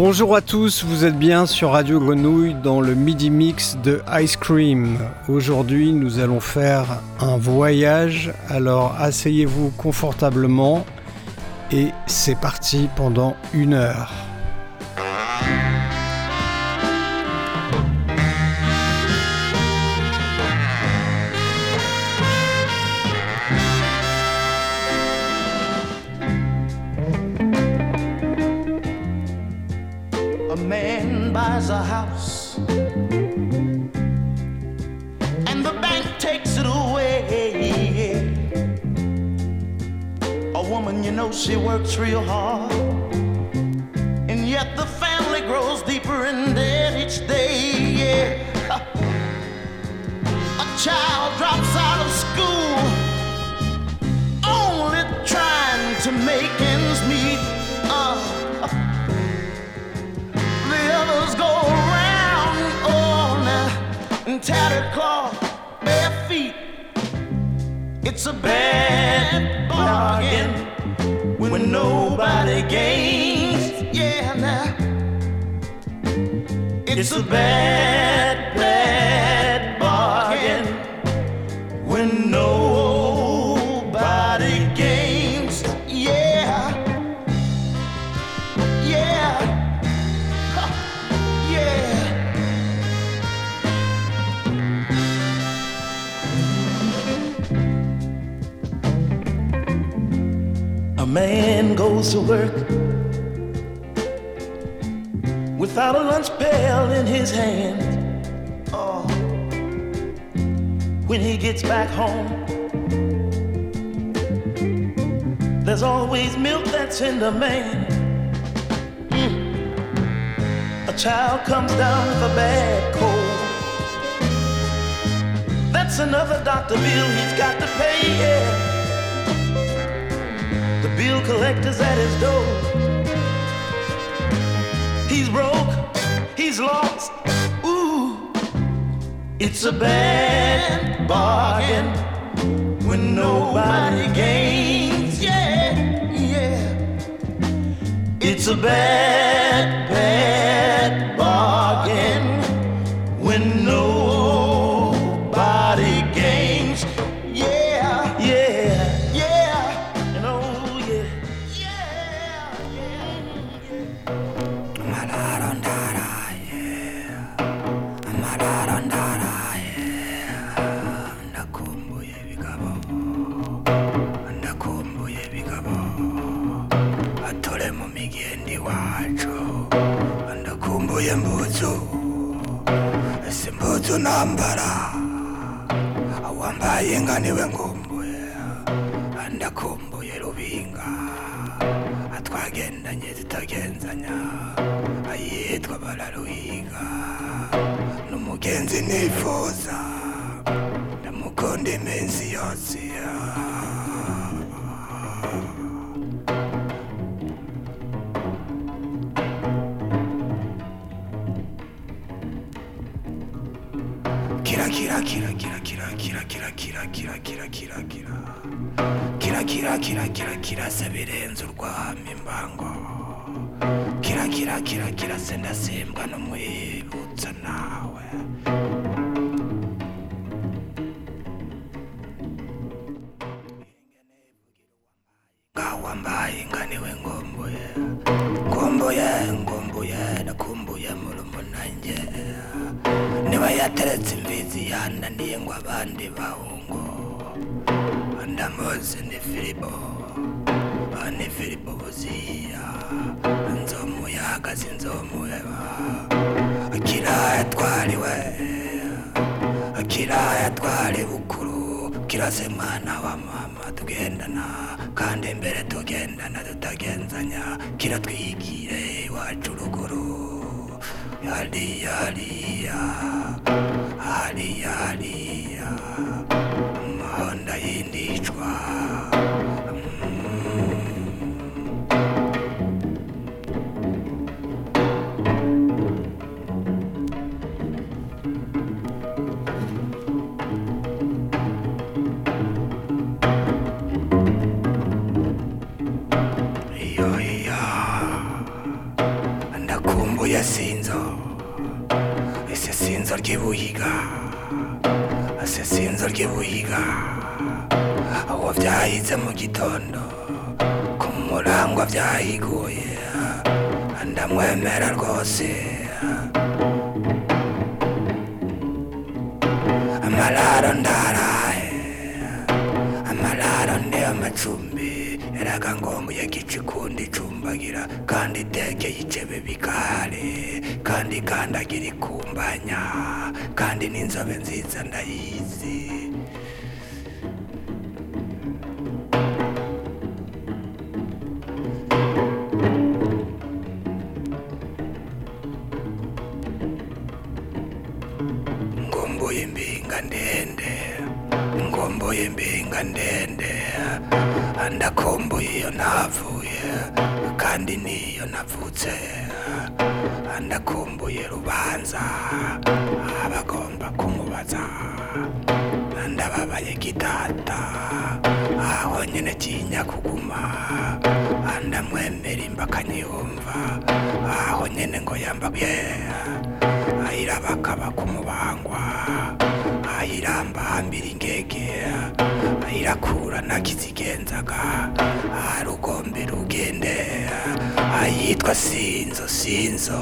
Bonjour à tous, vous êtes bien sur Radio Grenouille dans le midi mix de Ice Cream. Aujourd'hui, nous allons faire un voyage, alors asseyez-vous confortablement et c'est parti pendant une heure. Real hard. And yet the family grows deeper in debt each day, yeah. A child drops out of school, only trying to make ends meet. Uh, the others go around, oh, now, in tattered cloth, bare feet. It's a bad bargain games. Yeah, now it's, a bad. Man goes to work without a lunch pail in his hand. Oh, when he gets back home, there's always milk that's in the man. Mm. A child comes down with a bad cold. That's another doctor bill he's got to pay. Yeah. Bill collector's at his door. He's broke, he's lost. Ooh, it's a bad bargain when nobody gains. Yeah, yeah. It's a bad mbuzu nambara wambaye inka ni we ngumbuye ndakumbuye rubinga. Twagendanye zitagenzanya. Ayitwa bararuhiga n'umugenzi nifuza. Ndamukunda iminsi yose. Kira kira kira kira kira kira kira kira kira kira kira kira kira kira kira kira se birenze urwamo imbango kira kira kira kira se ndasimbwa n'umwibutsa nawe ndamuzi ni filipo ni filipo buziya inzomu yahagaze inzomu eba akira yatwariwe akira yatwari bukuru. Kirase mwana wa mama. Tugendana. Kandi imbere tugendana tutagenzanya. Kiratwigire iwacu ruguru. Hariya hariya. Hariya hariya ry'ibuhiga asesinzo ry'ibuhiga aho byahize mu gitondo ku murangwa byahiguye ndamwemera rwose amararo ndarahe amararo ndi amacumbi eraga ngombuye gicikundi icumbagira kandi itekeye icebe bikahare kandi kandagira ikumbanya kandi n'inzobe nziza ndayizi. Ngomboye imbinga ndende ngomboye imbinga ndende. Kandi niyo navutse. Ndakomboye rubanza abagomba kumubaza. Ndababaye gitata aho nyine kinya kuguma. Ndamwemera imbakanyumva aho nyine ngo yambabye. Ayirabakaba kumubangwa. Ayirambambira ingege. Ayirakura nakizigenzaga arugombe ah, rugende. Ah, Ayitwa sinzo sinzo.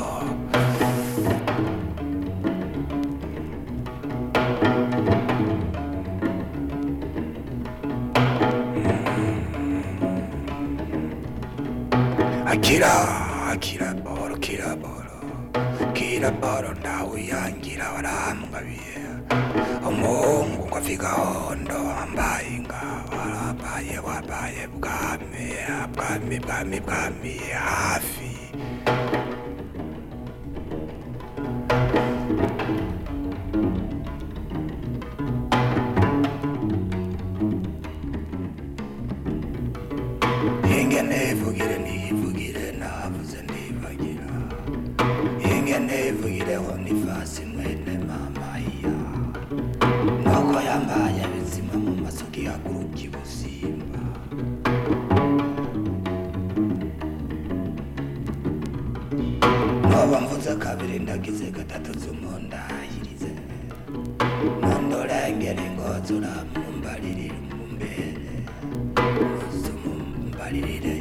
Akira akira boro kira boro kira boro avigahondo ambaye inga warabaye wabaye bwami bwami bwami bwami hafi yambaye bizima mu masuki haguruka ibusimba noba mvuze kabiri ndagize gatatu z'umundahirize nondorengera ingozi uramumbaririra umumbere uzumumbaririre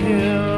you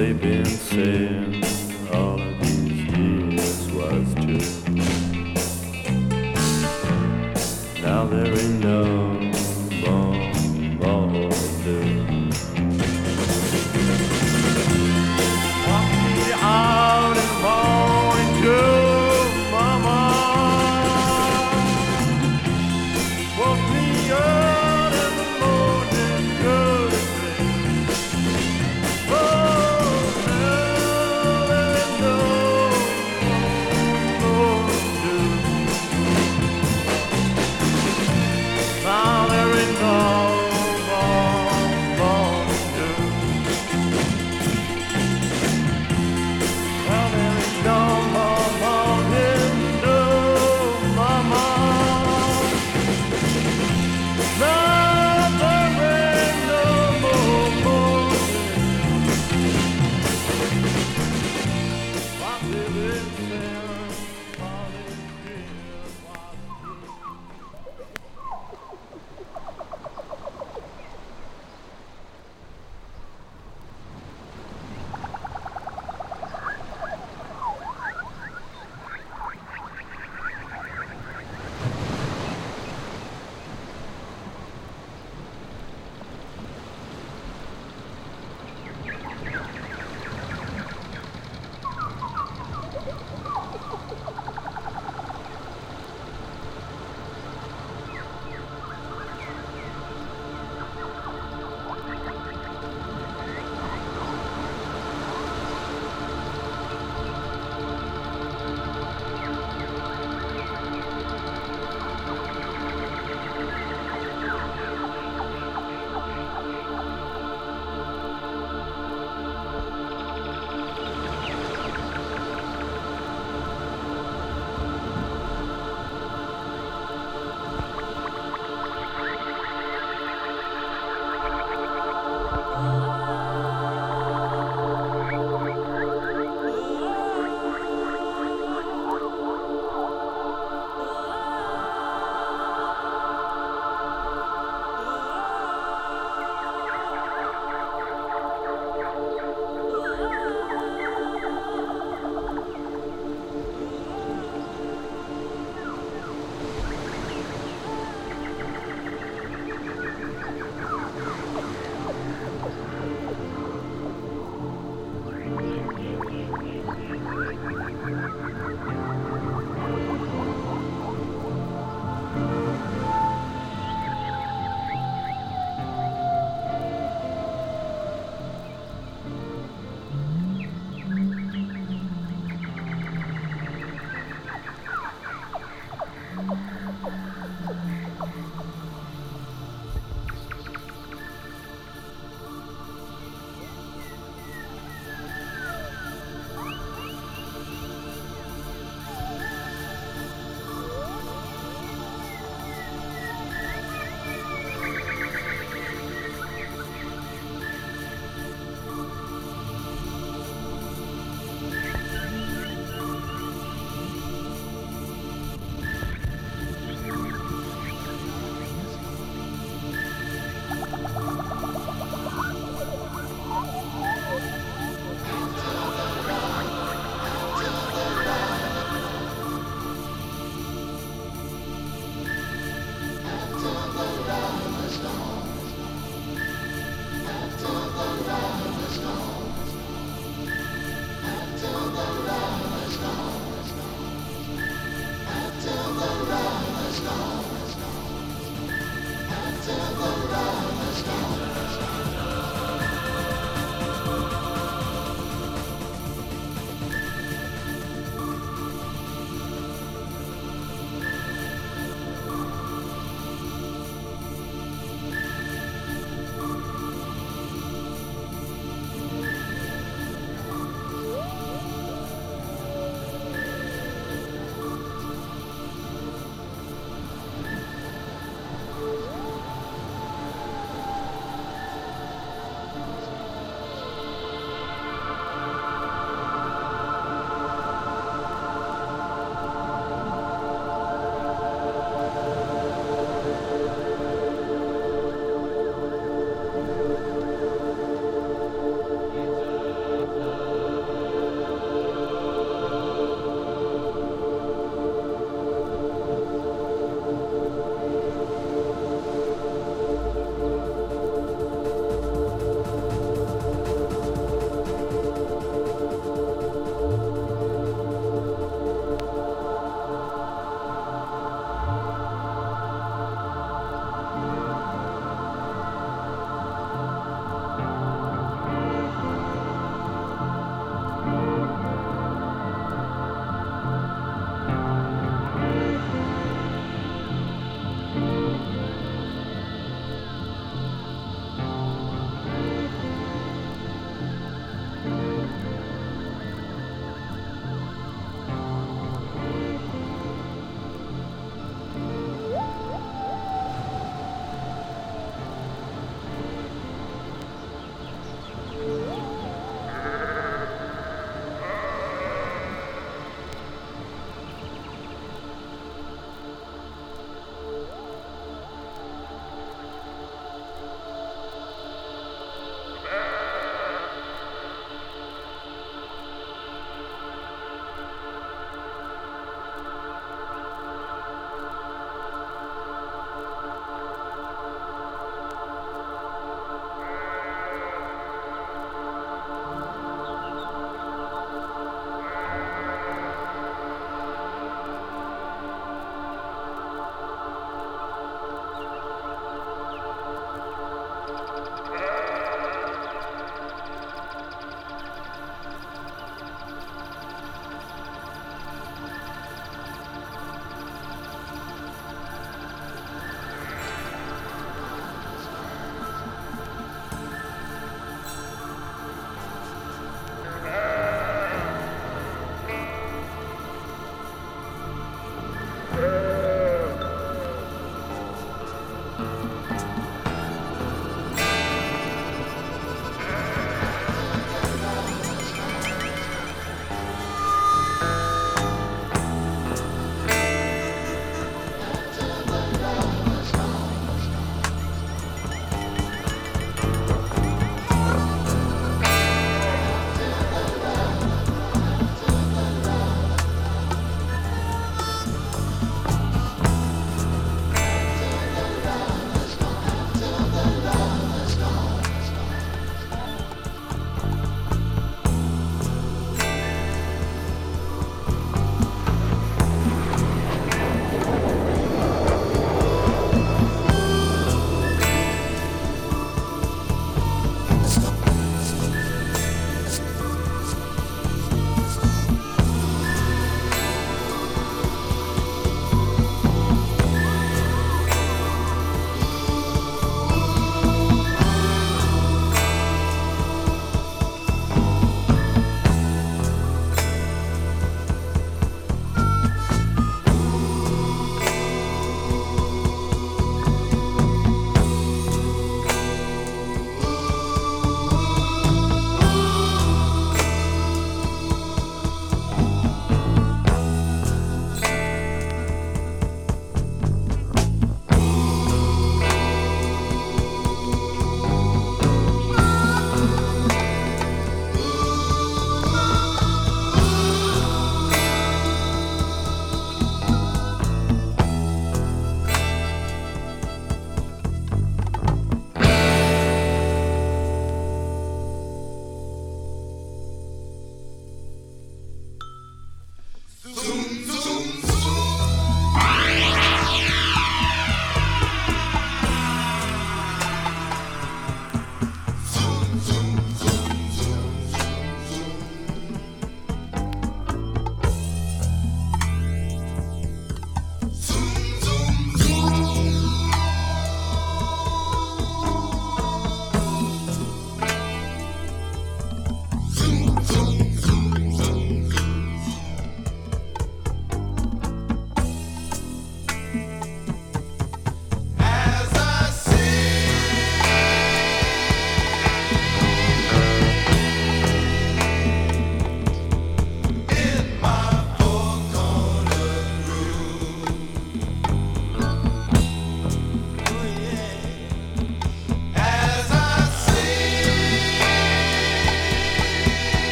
they've been saying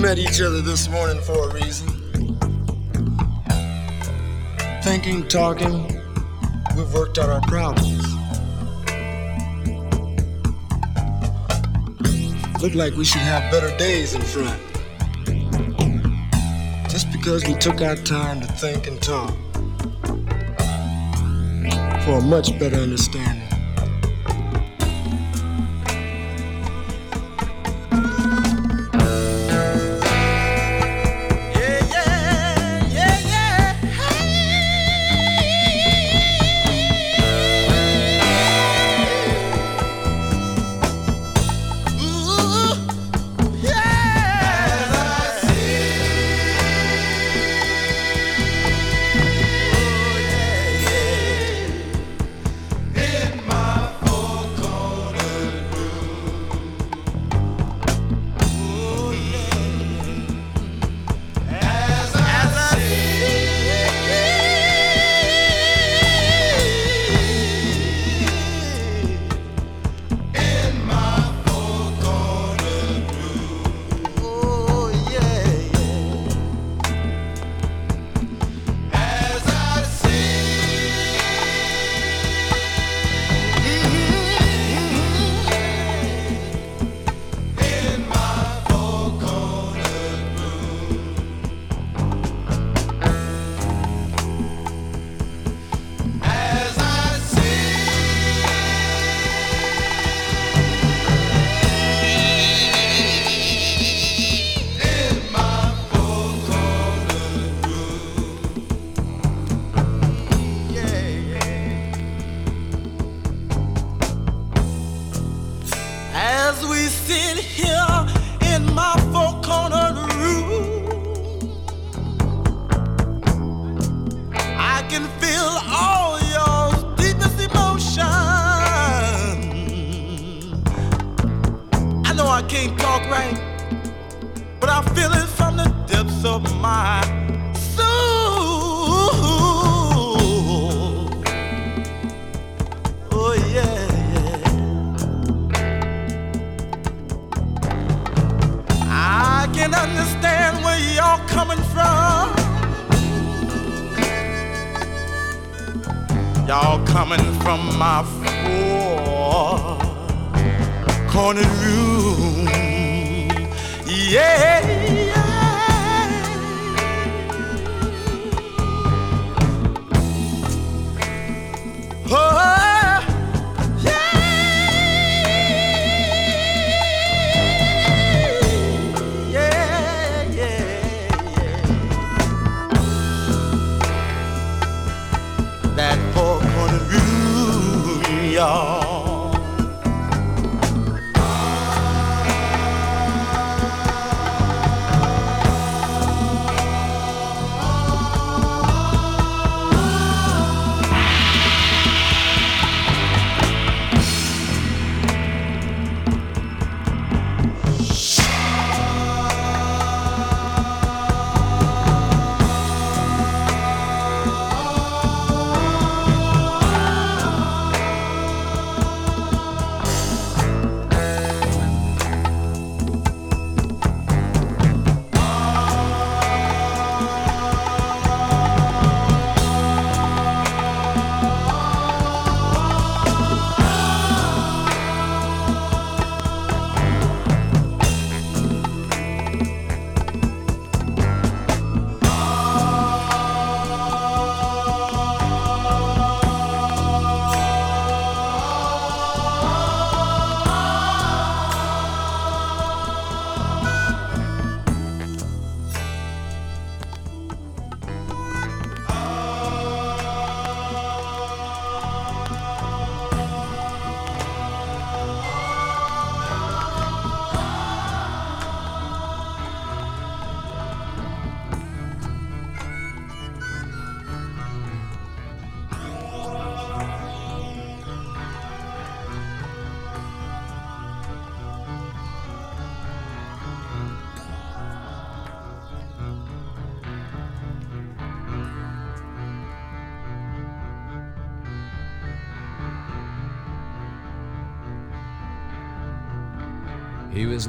met each other this morning for a reason. Thinking, talking, we've worked out our problems. Look like we should have better days in front. Just because we took our time to think and talk for a much better understanding.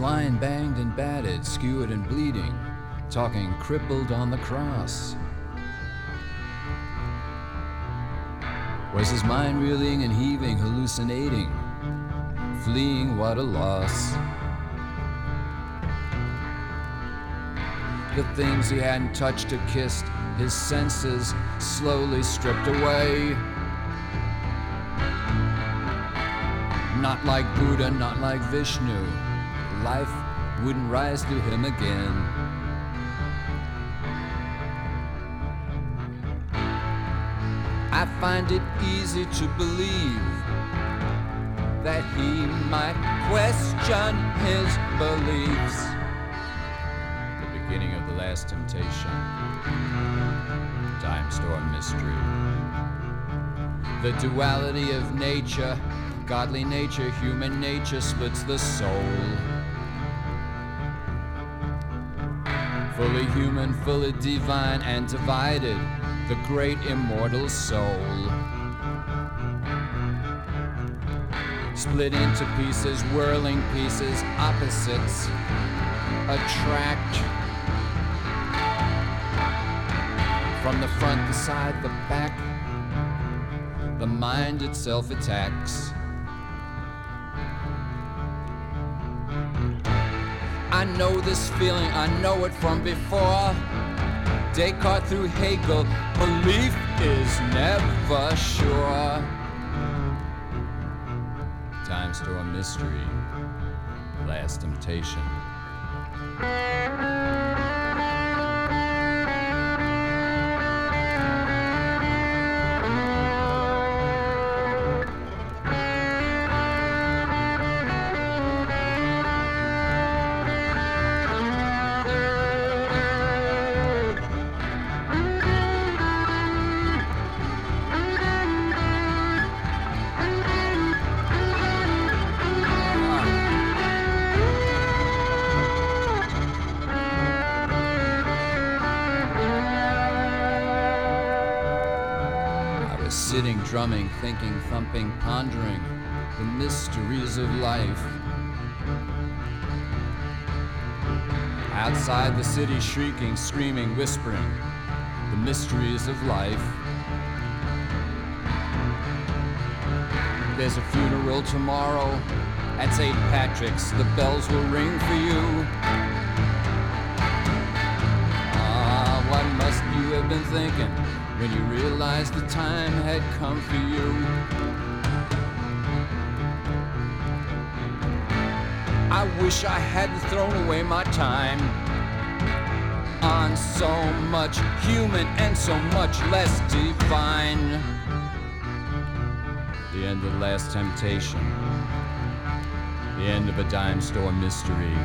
Lying banged and battered, skewered and bleeding, talking crippled on the cross. Was his mind reeling and heaving, hallucinating, fleeing? What a loss. The things he hadn't touched or kissed, his senses slowly stripped away. Not like Buddha, not like Vishnu, life wouldn't rise to him again. I find it easy to believe that he might question his beliefs. The beginning of the last temptation, dime store mystery. The duality of nature, godly nature, human nature splits the soul. Fully human, fully divine, and divided the great immortal soul. Split into pieces, whirling pieces, opposites attract. From the front, the side, the back, the mind itself attacks. I know this feeling, I know it from before. Descartes through Hegel, belief is never sure. Dime store mystery, last temptation. Sitting, drumming, thinking, thumping, pondering the mysteries of life. Outside the city, shrieking, screaming, whispering the mysteries of life. There's a funeral tomorrow at St. Patrick's. The bells will ring for you. Ah, what must you have been thinking when you realized the time had come for you? I wish I hadn't thrown away my time on so much human and so much less divine. The end of the last temptation, the end of a dime store mystery.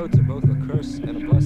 Coats are both a curse and a blessing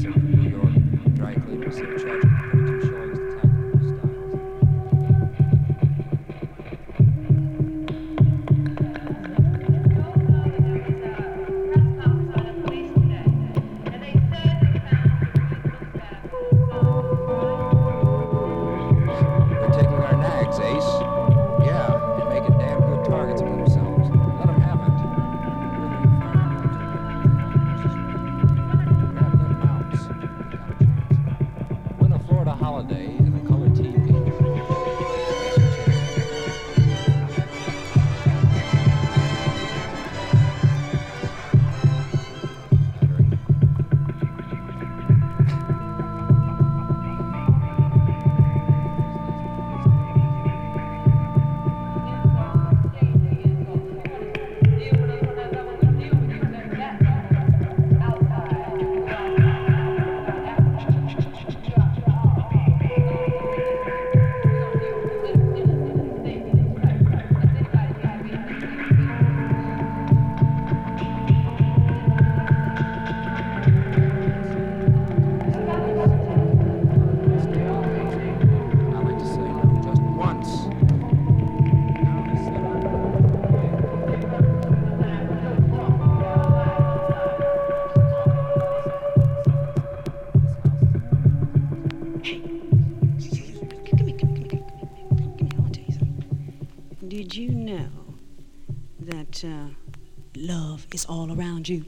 around you.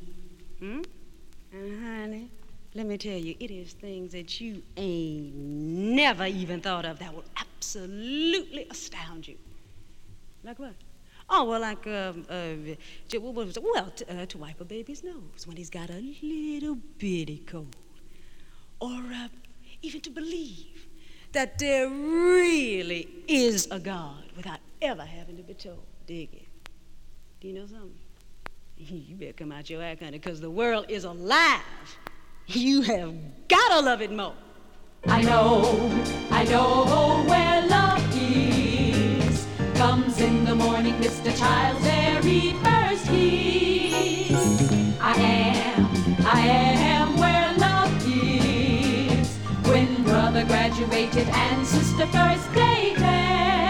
Hmm? And honey, let me tell you, it is things that you ain't never even thought of that will absolutely astound you. Like what? Oh, well, like, um, uh, well, to, uh, to wipe a baby's nose when he's got a little bitty cold. Or uh, even to believe that there really is a God without ever having to be told. Dig it. Do you know something? You better come out your act, honey, because the world is alive. You have got to love it more. I know, I know where love is. Comes in the morning, Mr. Child's very first kiss. I am, I am where love is. When brother graduated and sister first dated.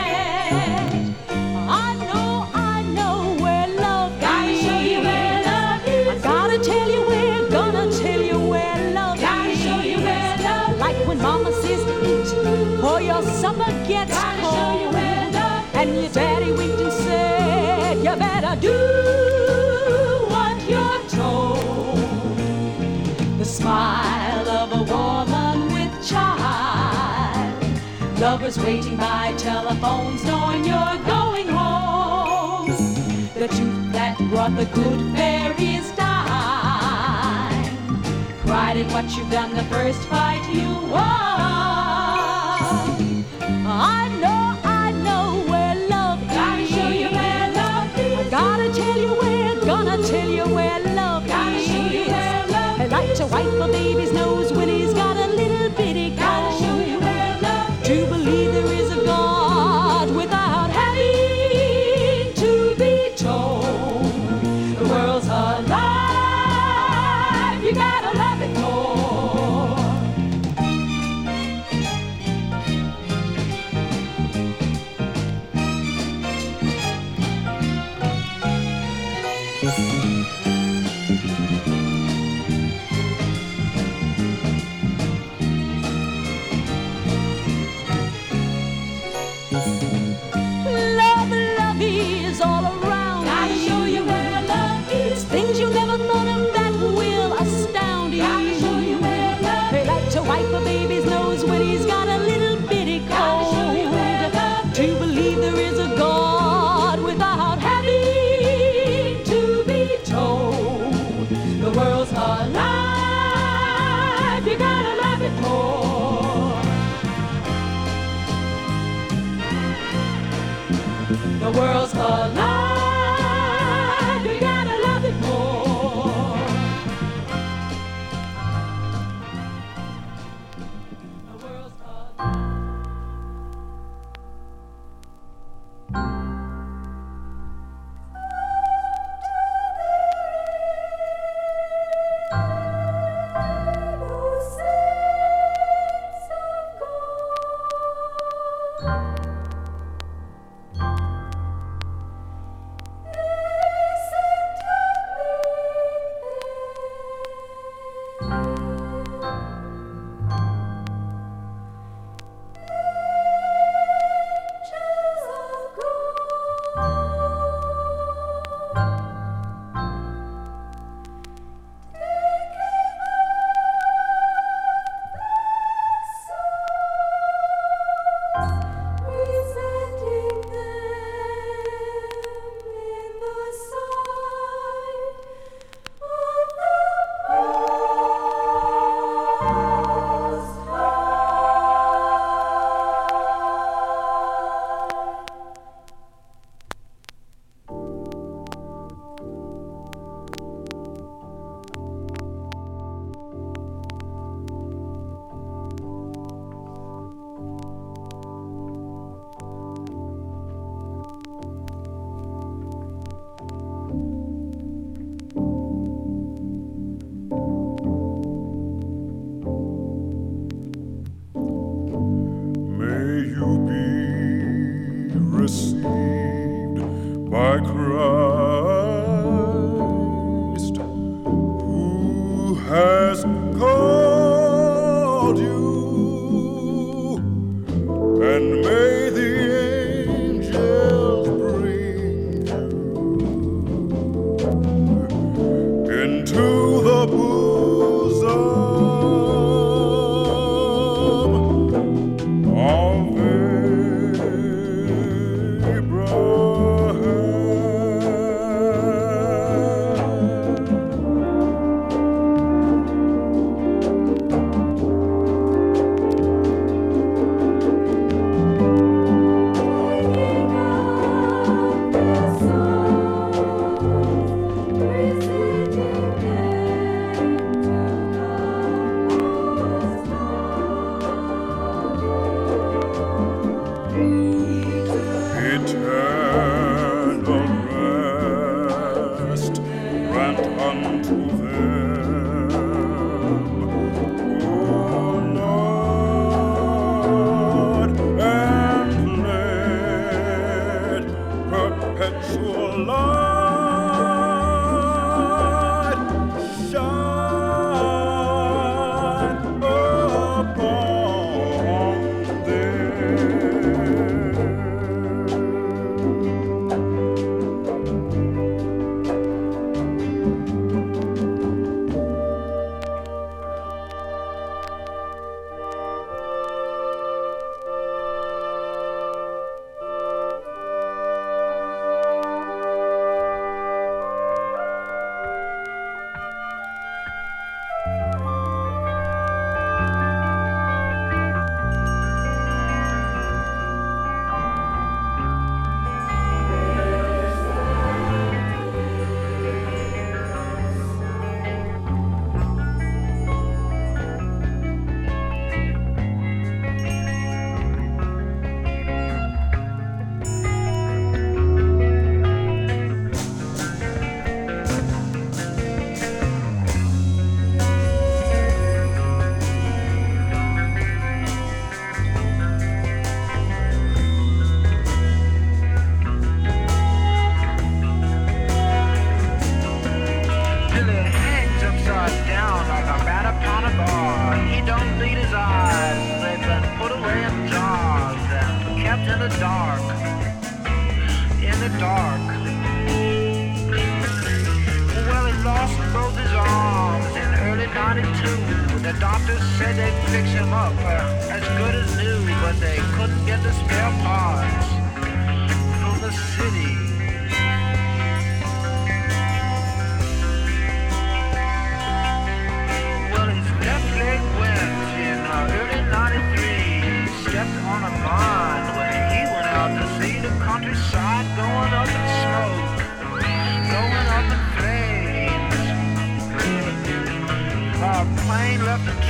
Smile of a woman with child. Lovers waiting by telephones, knowing you're going home. The truth that brought the good fairies dime. Pride in what you've done, the first fight you won. I like to wipe doctors said they'd fix him up uh, as good as new, but they couldn't get the spare parts from the city.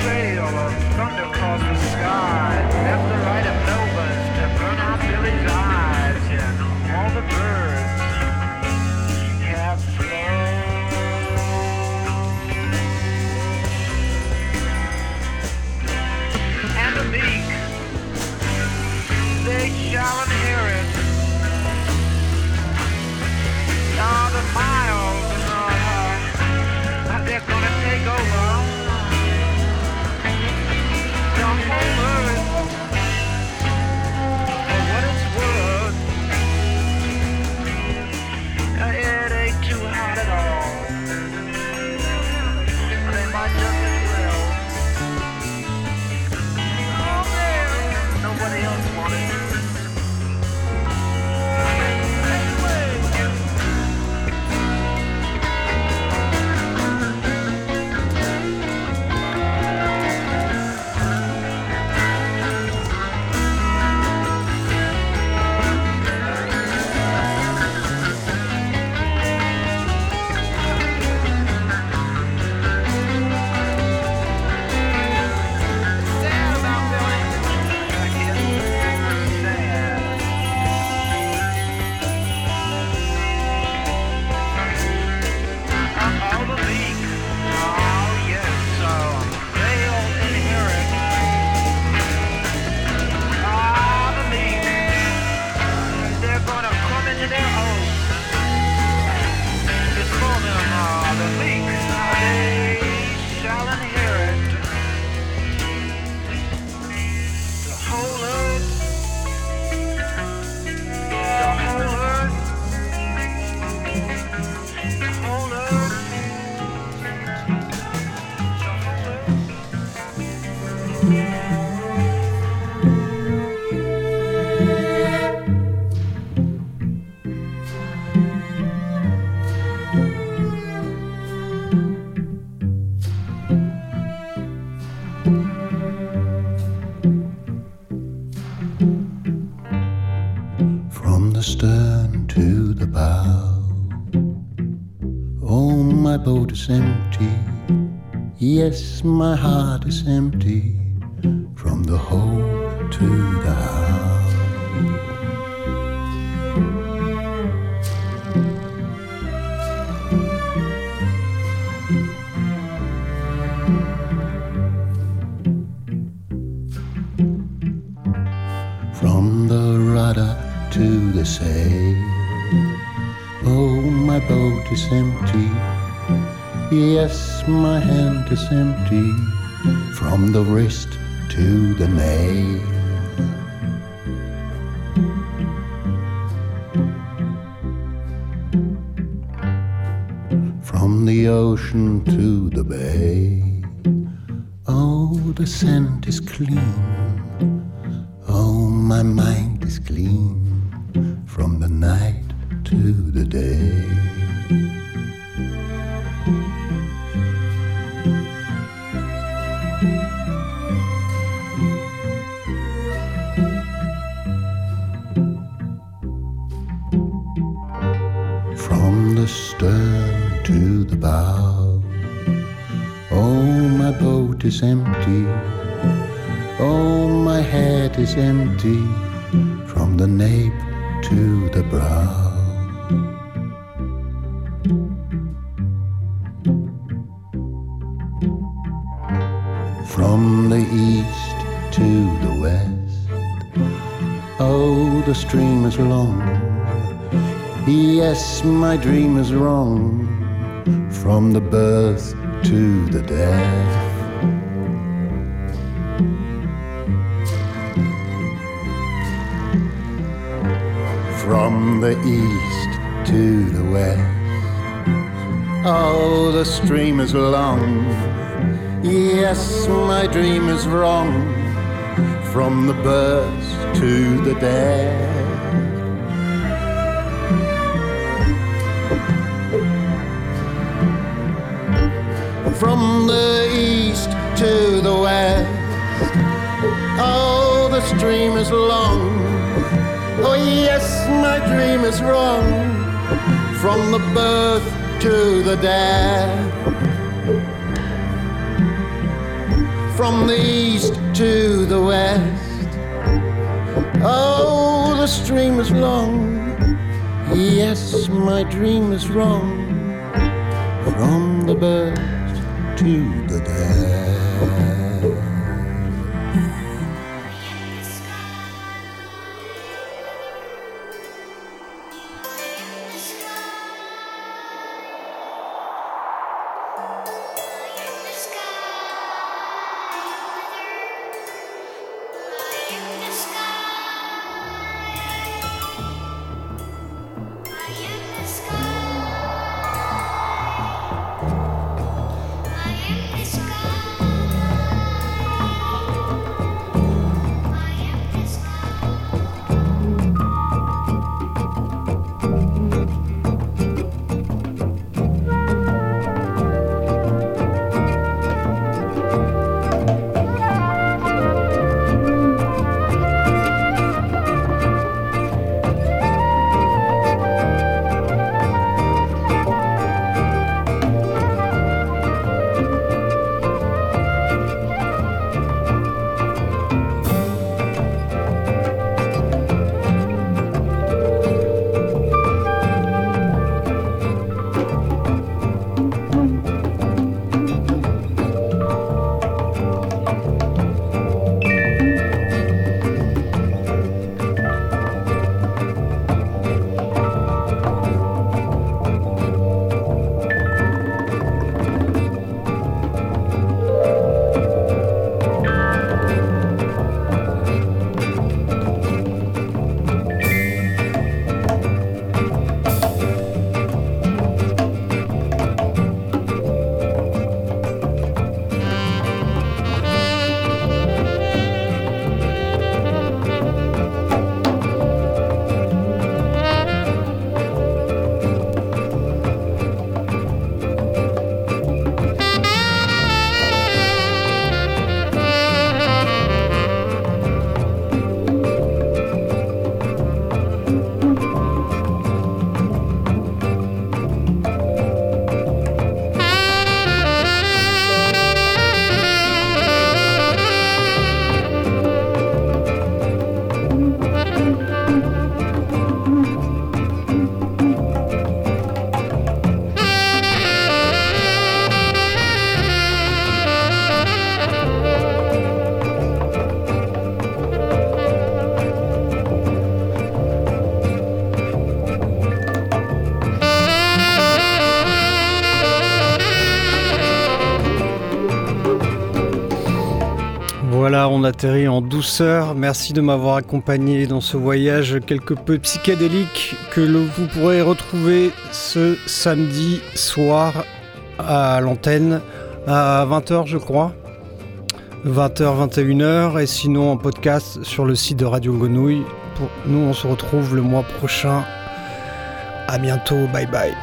trail of thunder across the sky, left the right of nowhere. my heart is empty. From the ocean to the bay. Oh, the scent is clean. Oh, my mind is clean from the night to the day. From the birth to the death. From the east to the west. Oh, the stream is long. Yes, my dream is wrong. From the birth to the death. En douceur. Merci de m'avoir accompagné dans ce voyage quelque peu psychédélique que vous pourrez retrouver ce samedi soir à l'antenne à 20h je crois. 20h, 21h et sinon en podcast sur le site de Radio Grenouille. Pour nous on se retrouve le mois prochain. À bientôt, bye bye.